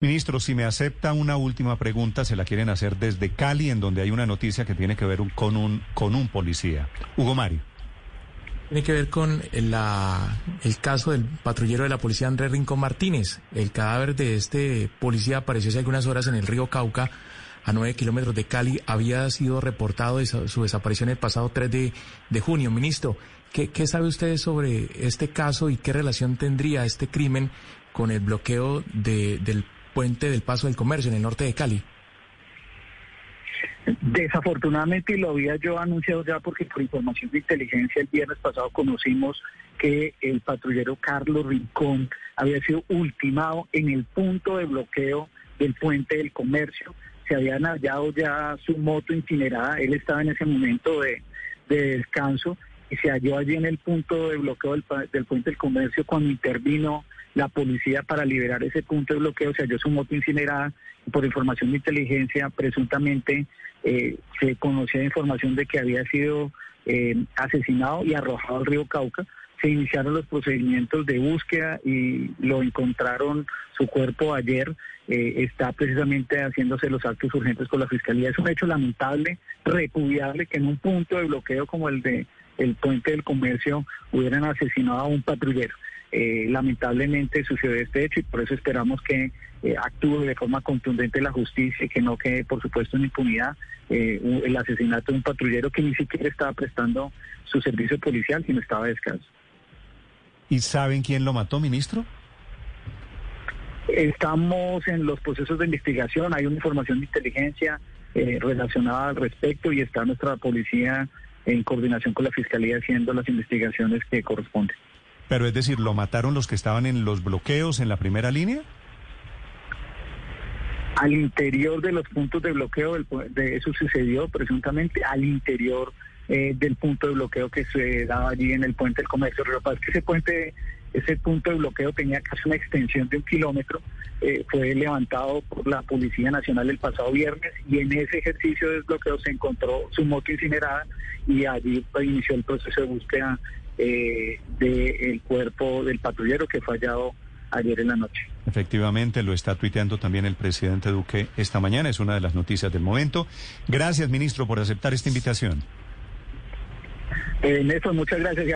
Ministro, si me acepta una última pregunta, se la quieren hacer desde Cali, en donde hay una noticia que tiene que ver con, un, con un policía. Hugo Mario. Tiene que ver con la, el caso del patrullero de la policía Andrés Rincón Martínez. El cadáver de este policía apareció hace algunas horas en el río Cauca, a nueve kilómetros de Cali. Había sido reportado su desaparición el pasado 3 de, de junio. Ministro, ¿qué, ¿qué sabe usted sobre este caso y qué relación tendría este crimen con el bloqueo de, del puente del Paso del Comercio en el norte de Cali? Desafortunadamente, lo había yo anunciado ya porque por información de inteligencia el viernes pasado conocimos que el patrullero Carlos Rincón había sido ultimado en el punto de bloqueo del puente del comercio. Se habían hallado ya su moto incinerada, él estaba en ese momento de, descanso y se halló allí en el punto de bloqueo del, del puente del comercio cuando intervino la policía para liberar ese punto de bloqueo, se halló su moto incinerada por información de inteligencia presuntamente eh, se conocía información de que había sido eh, asesinado y arrojado al río Cauca. Se iniciaron los procedimientos de búsqueda y lo encontraron su cuerpo ayer. Eh, está precisamente haciéndose los actos urgentes con la fiscalía. Es un hecho lamentable, repudiable que en un punto de bloqueo como el de el puente del comercio hubieran asesinado a un patrullero. Eh, lamentablemente sucedió este hecho y por eso esperamos que eh, actúe de forma contundente la justicia y que no quede, por supuesto, en impunidad eh, el asesinato de un patrullero que ni siquiera estaba prestando su servicio policial, sino estaba descanso. ¿Y saben quién lo mató, ministro? Estamos en los procesos de investigación, hay una información de inteligencia relacionada al respecto y está nuestra policía en coordinación con la Fiscalía haciendo las investigaciones que corresponden. Pero es decir, ¿lo mataron los que estaban en los bloqueos en la primera línea? Al interior de los puntos de bloqueo, de eso sucedió presuntamente al interior eh, del punto de bloqueo que se daba allí en el puente del comercio. Lo que pasa es que ese puente, ese punto de bloqueo tenía casi una extensión de un kilómetro, eh, fue levantado por la Policía Nacional el pasado viernes y en ese ejercicio de bloqueo se encontró su moto incinerada y allí inició el proceso de búsqueda eh, del cuerpo del patrullero que fue hallado ayer en la noche. Efectivamente, lo está tuiteando también el presidente Duque esta mañana, es una de las noticias del momento. Gracias, ministro, por aceptar esta invitación. Eh, Néstor, muchas gracias.